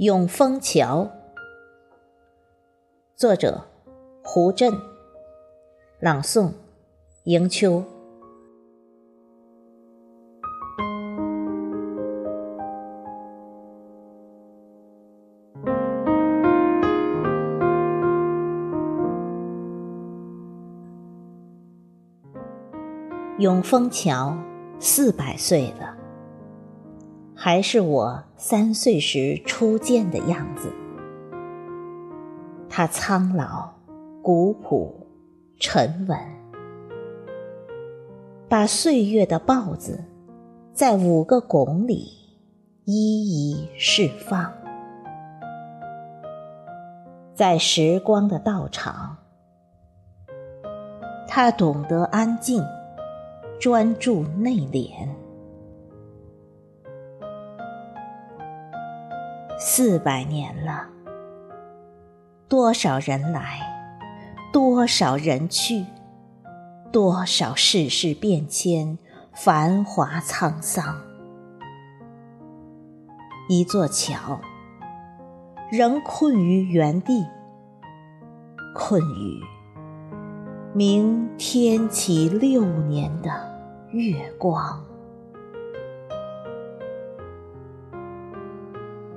永丰桥，作者胡震，朗诵迎秋。永丰桥四百岁了，还是我三岁时初见的样子。他苍老、古朴、沉稳，把岁月的豹子在五个拱里一一释放，在时光的道场，他懂得安静。专注内敛，四百年了，多少人来，多少人去，多少世事变迁，繁华沧桑。一座桥，仍困于原地，困于明天启六年的。月光，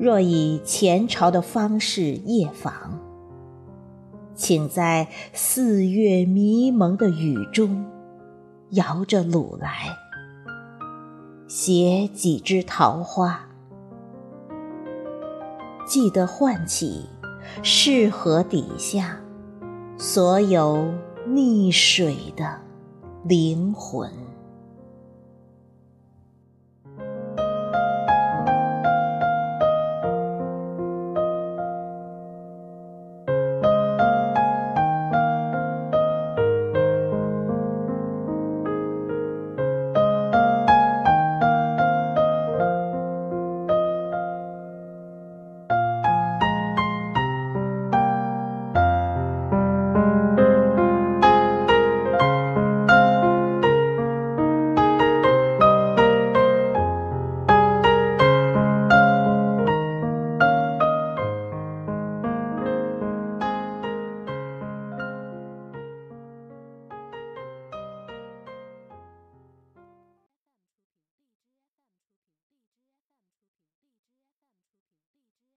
若以前朝的方式夜访，请在四月迷蒙的雨中，摇着橹来，携几枝桃花，记得唤起适河底下所有溺水的灵魂。